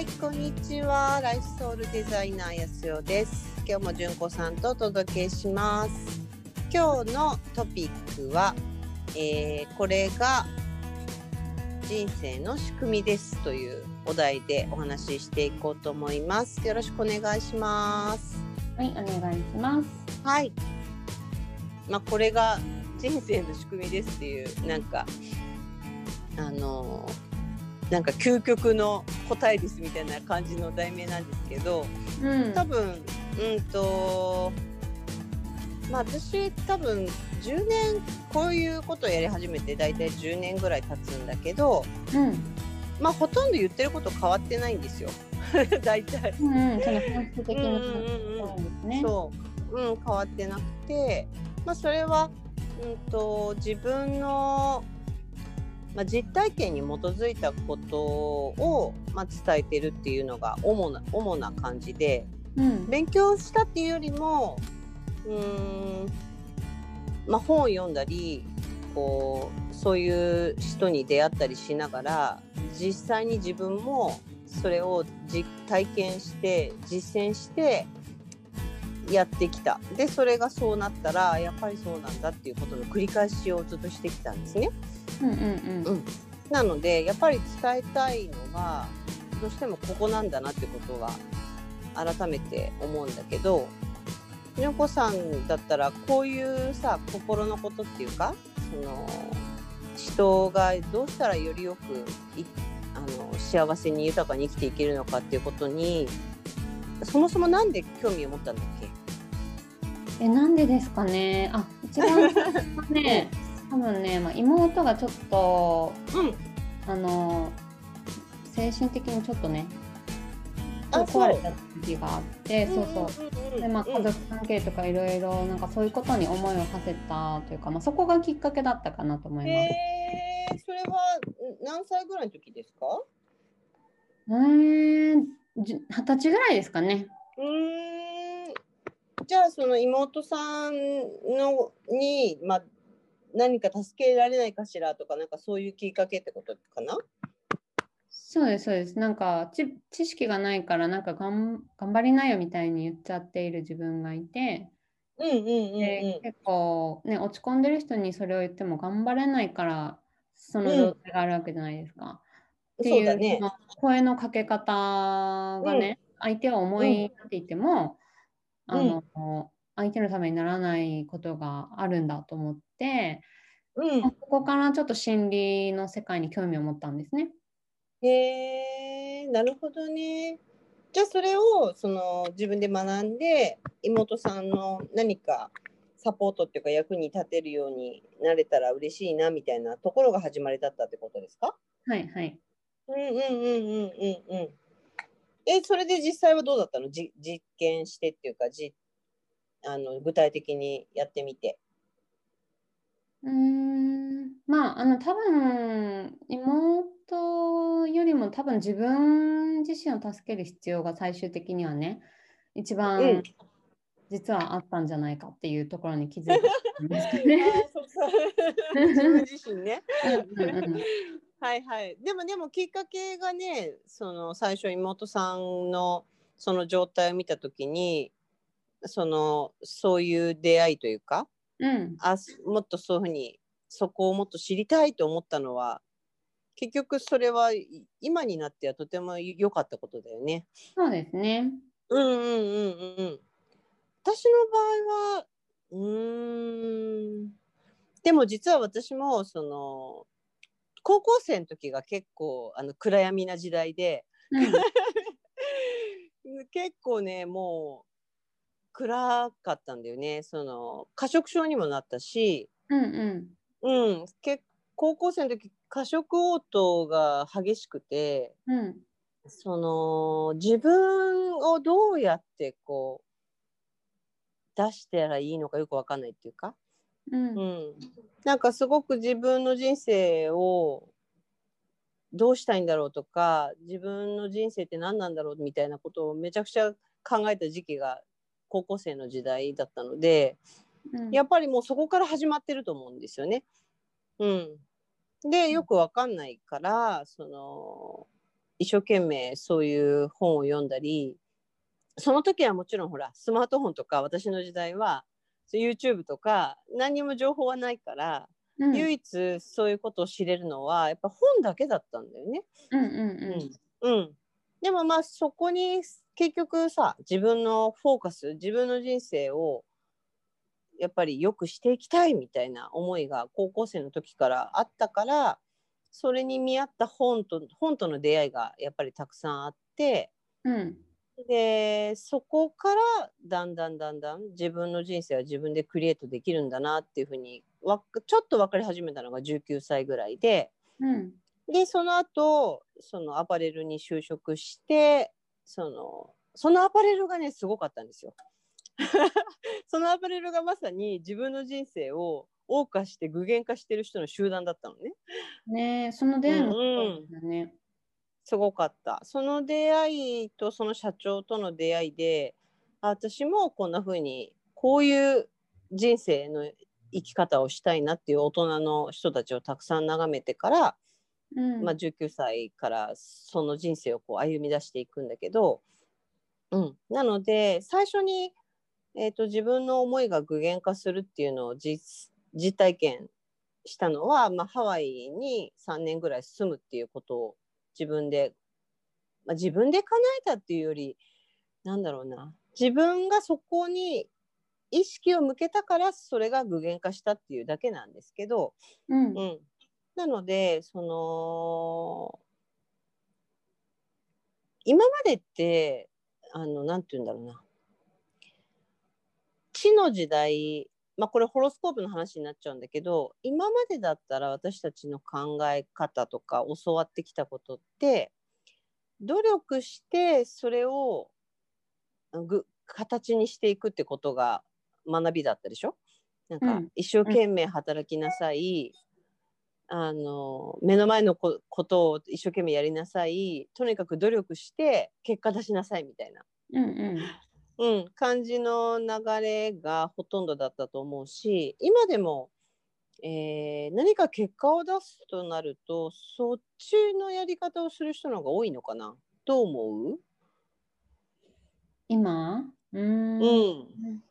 はい、こんにちは。ライフソウルデザイナーやすよです。今日も純子さんとお届けします。今日のトピックは、えーこれが人生の仕組みですというお題でお話ししていこうと思います。よろしくお願いします。はい、お願いします。はい。まあ、これが人生の仕組みですっていう、なんか、あのなんか究極の答えですみたいな感じの題名なんですけど、うん多分、うんと、まあ私多分10年こういうことをやり始めて大体10年ぐらい経つんだけど、うん、まあほとんど言ってること変わってないんですよ。大体。うん、うん、その本質的なうんうんうんそうですね。そう、うん、変わってなくて、まあ、それは、うん、と自分の、まあ、実体験に基づいたことを、まあ、伝えてるっていうのが主な主な感じでうん、勉強したっていうよりもうーん、まあ、本を読んだりこうそういう人に出会ったりしながら実際に自分もそれを実体験して実践してやってきたでそれがそうなったらやっぱりそうなんだっていうことの繰り返しをずっとしてきたんですね。うん、うん、うん、うん。なのでやっぱり伝えたいのがどうしてもここなんだなってことは改めて思うんだけどひろこさんだったらこういうさ心のことっていうかその人がどうしたらよりよくいあの幸せに豊かに生きていけるのかっていうことにそもそもなんで興味を持ったんだっけ？え、なんでですかね？あ、一番ね、多分ね、まあ、妹がちょっと、うんあの。精神的にちょっとね。あ壊れた時があって、そうそう。うでまあ、家族関係とかいろいろなんかそういうことに思いを馳せたというか、まあ、そこがきっかけだったかなと思います。へえそれはん何歳ぐらいの時ですか？えー、二十歳ぐらいですかね。うーんじゃあその妹さんのに、まあ、何か助けられないかしらとかなんかそういうきっかけってことかな？そうです、そうです。なんか知知識がないから、なんかがん頑張りなよみたいに言っちゃっている自分がいて、うんうんうんで結構ね、落ち込んでる人にそれを言っても頑張れないから、そのうん。状態があるわけじゃないですか。っていうね。声のかけ方がね、相手を思いやっていても、あの、相手のためにならないことがあるんだと思って、うんそこからちょっと心理の世界に興味を持ったんですね。へえなるほどねじゃあそれをその自分で学んで妹さんの何かサポートっていうか役に立てるようになれたら嬉しいなみたいなところが始まりだったってことですか？はいはい。うんうんうんうんうんうん。え、それで実際はどうだったの？じ実験してっていうかじあの、具体的にやってみて。うーんまあ、あの多分妹よりも多分自分自身を助ける必要が最終的にはね一う番ん実はあったんじゃないかっていうところに気づいたんですかね。そうそう自分自身ね。うんうんうんはいはい。でもでもきっかけがね、その最初妹さんのその状態を見たときに、そのそういう出会いというか、うんあもっとそういうふうにそこをもっと知りたいと思ったのは結局それはい今になってはとても良かったことだよね。そうですね。うんうんうんうん。私の場合はうーんでも実は私もその高校生の時が結構あの暗闇な時代でうん 結構ねもう暗かったんだよね。その過食症にもなったし、うんうん。うん、け高校生の時過食応答が激しくて。うん。その自分をどうやってこう出したらいいのかよくわかんないっていうか、うん。うん、なんかすごく自分の人生をどうしたいんだろうとか自分の人生って何なんだろうみたいなことをめちゃくちゃ考えた時期が高校生の時代だったのでうん。やっぱりもうそこから始まってると思うんですよね。うん、でよくわかんないからその一生懸命そういう本を読んだりその時はもちろんほらスマートフォンとか私の時代は YouTube とか何にも情報はないから、うん。唯一そういうことを知れるのはやっぱ本だけだったんだよね。うんうん。うん。うん、でもまあそこに結局さ自分のフォーカス自分の人生をやっぱり良くしていきたいみたいな思いが高校生の時からあったからそれに見合った本と本との出会いがやっぱりたくさんあってうんうんでそこからだんだんだんだん自分の人生は自分でクリエイトできるんだなっていうふうにわちょっと分かり始めたのが19歳ぐらいで。うんでその後そのアパレルに就職してそのそのアパレルがねすごかったんですよ。そのアパレルがまさに自分の人生を謳歌して具現化してる人の集団だったのね。ねえその出会いもうんそうだね。すごかった。その出会いとその社長との出会いであ私もこんな風にこういう人生の生き方をしたいなっていう大人の人たちをたくさん眺めてからうん。まあ、19歳からその人生をこう歩み出していくんだけど、うん、なので最初に、えー、と自分の思いが具現化するっていうのを実実体験したのは、まあ、ハワイに3年ぐらい住むっていうことを自分で、まあ、自分で叶えたっていうよりなんだろうな。自分がそこに意識を向けたからそれが具現化したっていうだけなんですけど、うん。うん、なのでその今までってあのなんて言うんだろうな。地の時代まあこれホロスコープの話になっちゃうんだけど今までだったら私たちの考え方とか教わってきたことって努力してそれをぐ形にしていくってことが学びだったでしょ？なんかうん。一生懸命働きなさい、あの目の前のこことを一生懸命やりなさい。とにかく努力して結果出しなさいみたいな、うんうん。うん、感じの流れがほとんどだったと思うし今でも、えー何か結果を出すとなるとそっちのやり方をする人の方が多いのかな？どう思う？今？うーん。うん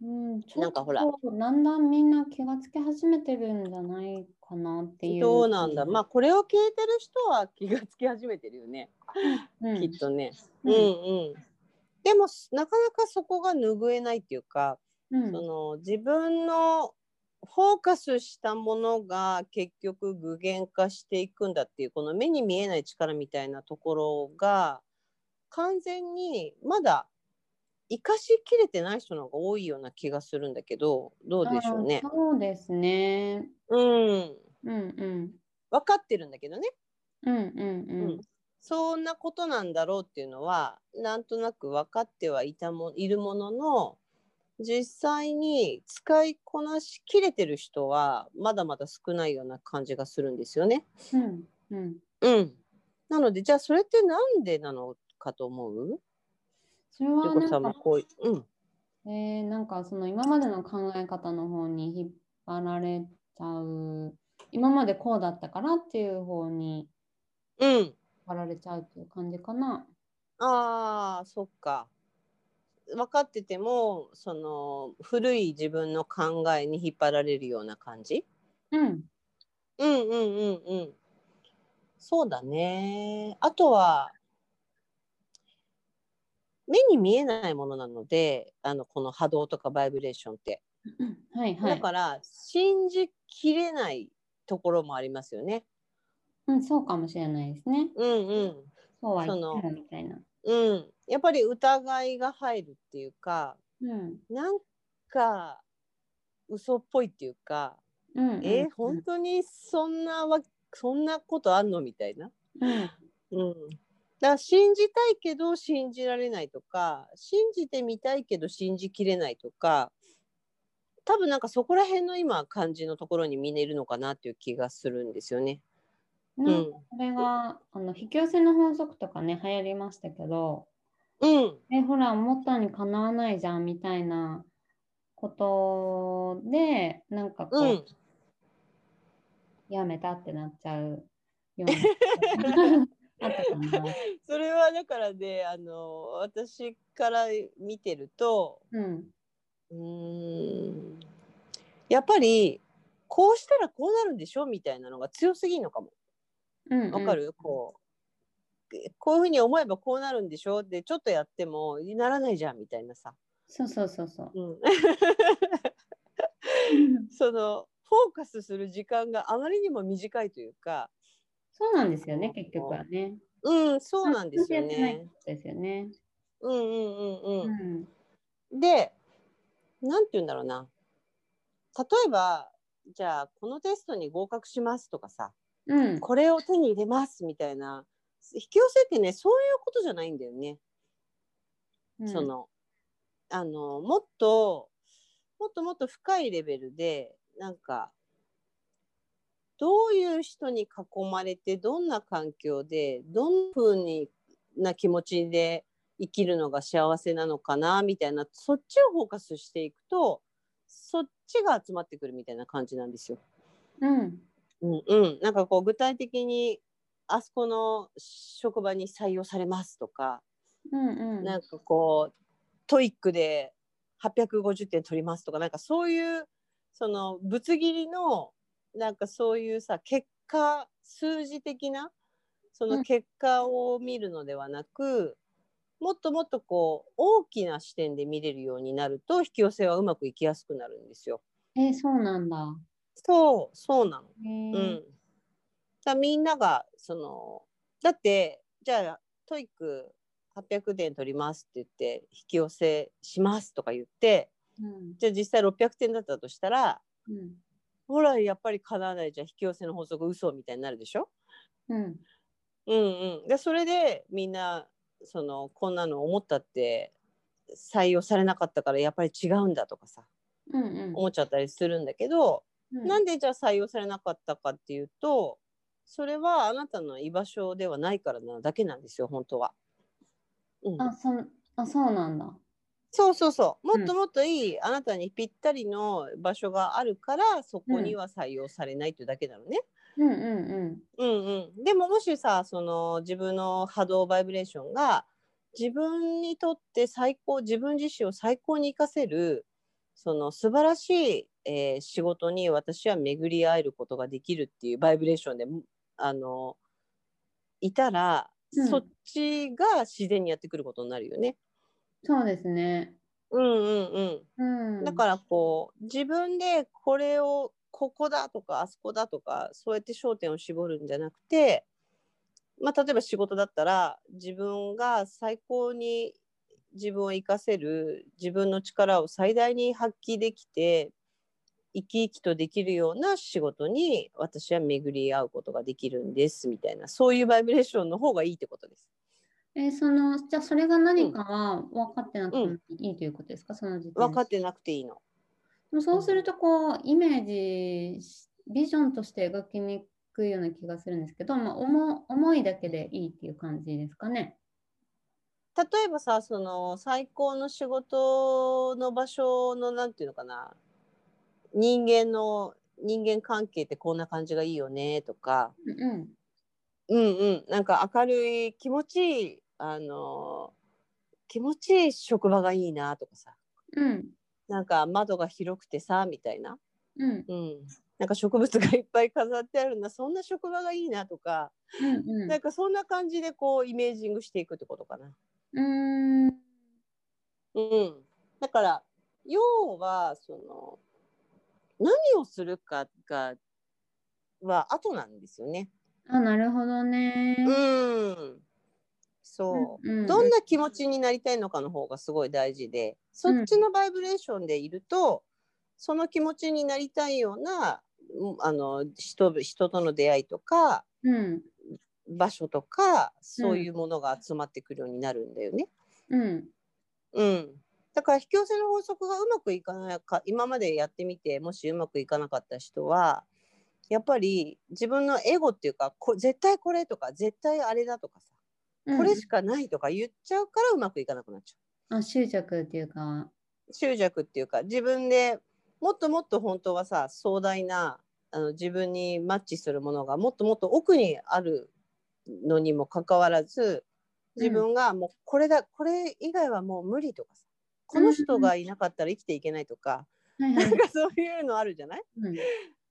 うん、ちょっなんかほら。とだんだんみんな気がつき始めてるんじゃないかなっていう。どうなんだ。まあこれを聞いてる人は気がつき始めてるよね、うん、きっとね。ううんんうん、でもなかなかそこが拭えないっていうか、うん。その自分のフォーカスしたものが結局具現化していくんだっていうこの目に見えない力みたいなところが完全にまだ生かしきれてない人の方が多いような気がするんだけどどうでしょうねそうですね。うんうんうん。分かってるんだけどね。うんうんうん。うんそんなことなんだろうっていうのはなんとなく分かってはいたもいるものの実際に使いこなしきれてる人はまだまだ少ないような感じがするんですよね。うんうん。うん、なのでじゃあそれってなんでなのかと思う？それはなんか、こういうんえーなんかその今までの考え方の方に引っ張られちゃう。今までこうだったからっていう方にうん引っ張られちゃうっていう感じかな。あーそっか分かっててもその古い自分の考えに引っ張られるような感じ？うん。うんうんうんうん。そうだね。あとは、目に見えないものなので、あの、この波動とかバイブレーションって。はいはい。だから、信じきれないところもありますよね。うん、そうかもしれないですね。うんうん。そうはのみたいな。うん。やっぱり疑いが入るっていうか、うん。なんか、嘘っぽいっていうか、うんうん、えー本当にそんなわそんなことあんの？みたいな。うんうん、だから信じたいけど信じられないとか信じてみたいけど信じきれないとか多分なんかそこら辺の今感じのところにみんないるのかなっていう気がするんですよね。なんかこれが、あの引き寄せの法則とかね流行りましたけどうん、えほら思ったにかなわないじゃんみたいなことでなんかこう、うん、やめたってなっちゃうような。それはだからねあの私から見てるとうん。んやっぱりこうしたらこうなるんでしょ？みたいなのが強すぎるのかも。うん、わかる、こうこういうふうに思えばこうなるんでしょ？でちょっとやってもならないじゃんみたいなさ。そうそうそうそう。うん そのフォーカスする時間があまりにも短いというか、そうなんですよね、結局はね。うん、そうなんですよね。ですよね。うんうんうんううん。ん。で、なんて言うんだろうな。例えば、じゃあ、このテストに合格しますとかさ、うん。これを手に入れますみたいな、引き寄せってね、そういうことじゃないんだよね。うんその、あの、もっと、もっともっと深いレベルで、なんか、どういう人に囲まれて、どんな環境で、どんな風にな気持ちで生きるのが幸せなのかな、みたいな、そっちをフォーカスしていくと、そっちが集まってくるみたいな感じなんですよ。うん。うんうん。なんかこう、具体的に、あそこの職場に採用されますとか、うんうん。なんかこう TOEIC で850点取りますとかなんかそういうそのぶつ切りのなんかそういうさ結果数字的なその結果を見るのではなく、もっともっとこう大きな視点で見れるようになると引き寄せはうまくいきやすくなるんですよ。えーそうなんだ。そうそうなの。うん。だみんながそのだってじゃあ TOEIC 800点取りますって言って引き寄せしますとか言ってうんじゃあ実際600点だったとしたらうんほらやっぱり叶わないじゃん引き寄せの法則嘘みたいになるでしょ？うんうんうん。でそれでみんなそのこんなの思ったって採用されなかったからやっぱり違うんだとかさうんうん思っちゃったりするんだけど、うんなんでじゃあ採用されなかったかっていうとそれはあなたの居場所ではないからなだけなんですよ本当は。うん、あそあそうなんだ。そうそうそうもっともっといい、あなたにぴったりの場所があるからそこには採用されないというだけなのね。うんうんうん。うんうん、でももしさその自分の波動バイブレーションが自分にとって最高自分自身を最高に生かせるその素晴らしい、えー仕事に私は巡り合えることができるっていうバイブレーションであのいたら、うんそっちが自然にやってくることになるよね。そうですね。うんうんうんうん。だからこう自分でこれをここだとかあそこだとかそうやって焦点を絞るんじゃなくて、まあ、例えば仕事だったら自分が最高に自分を生かせる自分の力を最大に発揮できて生き生きとできるような仕事に私は巡り合うことができるんですみたいなそういうバイブレーションの方がいいってことです。えーそのじゃあそれが何かは分かってなくてもうん。いいということですか、その時分かってなくていいの。でもそうするとこうイメージしビジョンとして描きにくいような気がするんですけど、まあ、思思いだけでいいっていう感じですかね？例えばさその最高の仕事の場所のなんていうのかな？人間の人間関係ってこんな感じがいいよねとか。うん。うんうん。なんか明るい気持ちいいあの気持ちいい職場がいいなとかさ。うん。うんなんか窓が広くてさみたいな、うん。うん、なんか植物がいっぱい飾ってあるなそんな職場がいいなとか、うんうん。なんかそんな感じでこうイメージングしていくってことかな。うーん。うん、だから要はその何をするかがは後なんですよね。あなるほどね。うん、そう、うんうん。どんな気持ちになりたいのかの方がすごい大事でそっちのバイブレーションでいると、その気持ちになりたいようなうんあの人人との出会いとかうん。場所とかそういうものが集まってくるようになるんだよね。うん。うん、だから引き寄せの法則がうまくいかないか今までやってみてもしうまくいかなかった人はやっぱり自分のエゴっていうかこ絶対これとか絶対あれだとかさ、うんこれしかないとか言っちゃうからうまくいかなくなっちゃあ執着っていうか。う執着っていうか自分でもっともっと本当はさ壮大なあの自分にマッチするものがもっともっと奥にあるのにもかかわらず自分がもうこれだ、これ以外はもう無理とかさこの人がいなかったら生きていけないとか、はいはい。なんかそういうのあるじゃない、うん。うん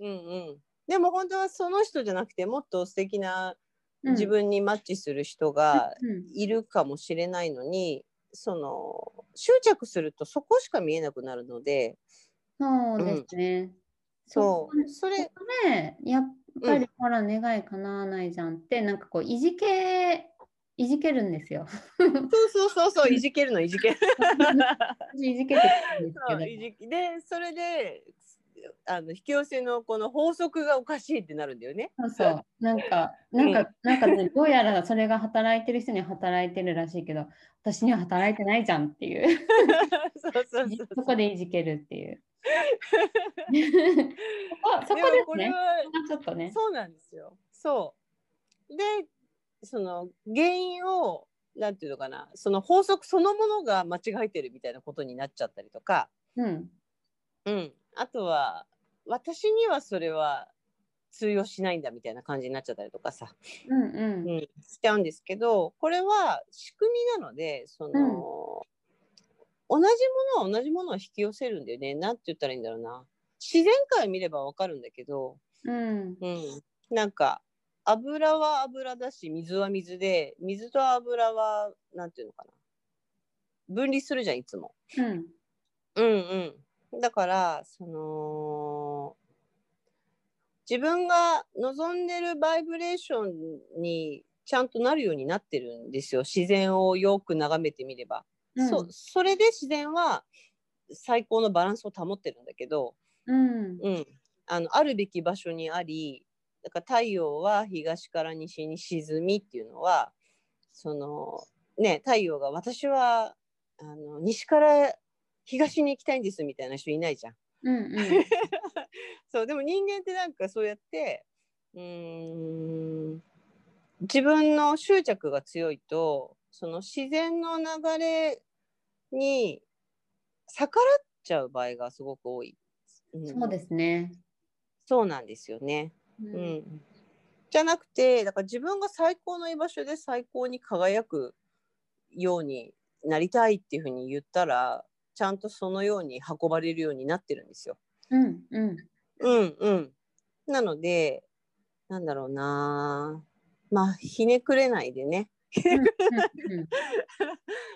うん、でも本当はその人じゃなくてもっと素敵なうん自分にマッチする人がうんいるかもしれないのに、その執着するとそこしか見えなくなるのでそうですね。そうそそれこでやっぱりほら願い叶わないじゃんって、なんかこういじけいじけるんですよ。そうそうそうそう いじけるのいじける。私いじけてるんですけど。でそれであの引き寄せのこの法則がおかしいってなるんだよね。そうそう。なんか、なんか、なんかね、どうやらそれが働いてる人には働いてるらしいけど、私には働いてないじゃんっていう。そうそうそうそこでいじけるっていう。そこそこですね。これはちょっとね。そうなんですよ。そう。でその原因をなんていうのかなその法則そのものが間違えてるみたいなことになっちゃったりとか、うん。うん、あとは私にはそれは通用しないんだみたいな感じになっちゃったりとかさ、うんうん。うん、しちゃうんですけどこれは仕組みなのでその、同じものは同じものを引き寄せるんだよねなんて言ったらいいんだろうな自然界見ればわかるんだけど、うん。うん、なんか油は油だし水は水で水と油はなんていうのかな分離するじゃんいつも。うん。うんうん。だからその自分が望んでるバイブレーションにちゃんとなるようになってるんですよ自然をよく眺めてみれば。うんそそれで自然は最高のバランスを保ってるんだけど、うん。うん、あのあるべき場所にありだから太陽は東から西に沈みっていうのはそのね太陽が私はあの西から東に行きたいんですみたいな人いないじゃん。うんうん。そうでも人間ってなんかそうやってうーん自分の執着が強いとその自然の流れに逆らっちゃう場合がすごく多い。んそうですね。そうなんですよね。ううん、じゃなくてだから自分が最高の居場所で最高に輝くようになりたいっていうふうに言ったらちゃんとそのように運ばれるようになってるんですよ。うんうん。うんうん。なのでなんだろうなまあひねくれないでね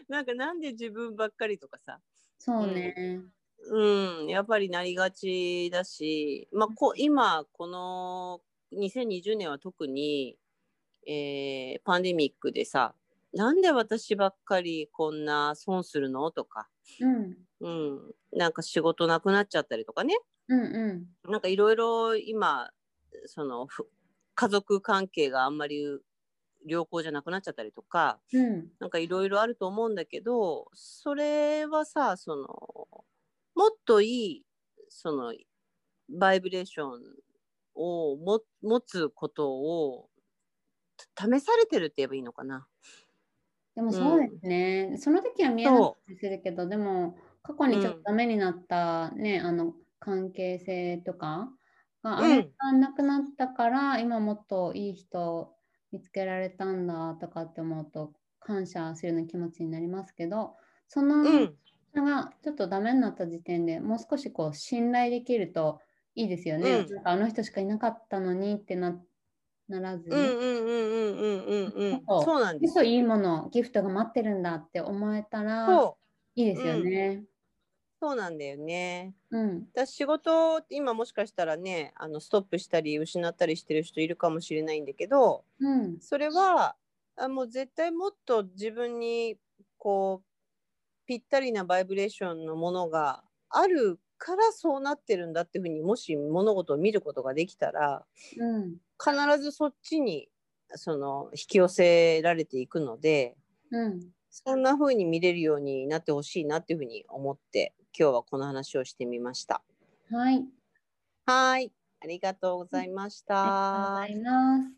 なんかなんで自分ばっかりとかさそうね。うん、やっぱりなりがちだし、まあ、こ今この2020年は特に、えーパンデミックでさなんで私ばっかりこんな損するの？とか、うん。うん、なんか仕事なくなっちゃったりとかね。うんうん。なんかいろいろ今そのふ家族関係があんまり良好じゃなくなっちゃったりとか。うん。なんかいろいろあると思うんだけどそれはさそのもっといいそのバイブレーションをも持つことを試されてるって言えばいいのかな。でもそうですね。その時は見えなかったりするけど、でも過去にちょっとダメになったね、あの関係性とかがあん。まなくなったから、今もっといい人見つけられたんだとかって思うと感謝するような気持ちになりますけど、その、うん、それがちょっとダメになった時点でもう少しこう信頼できるといいですよね。うん。なんかあの人しかいなかったのにってなならずに。うんうんうんうんうんうんうんそうなんです嘘いいもの、ギフトが待ってるんだって思えたらそういいですよね。そうなんだよね。うん。だ仕事今もしかしたらねあのストップしたり失ったりしてる人いるかもしれないんだけどうん。それはあもう絶対もっと自分にこうぴったりなバイブレーションのものがあるからそうなってるんだっていうふうにもし物事を見ることができたらうん。必ずそっちにその引き寄せられていくのでうん。そんな風に見れるようになってほしいなっていうふうに思って今日はこの話をしてみました。はい。はい、ありがとうございました。ありがとうございます。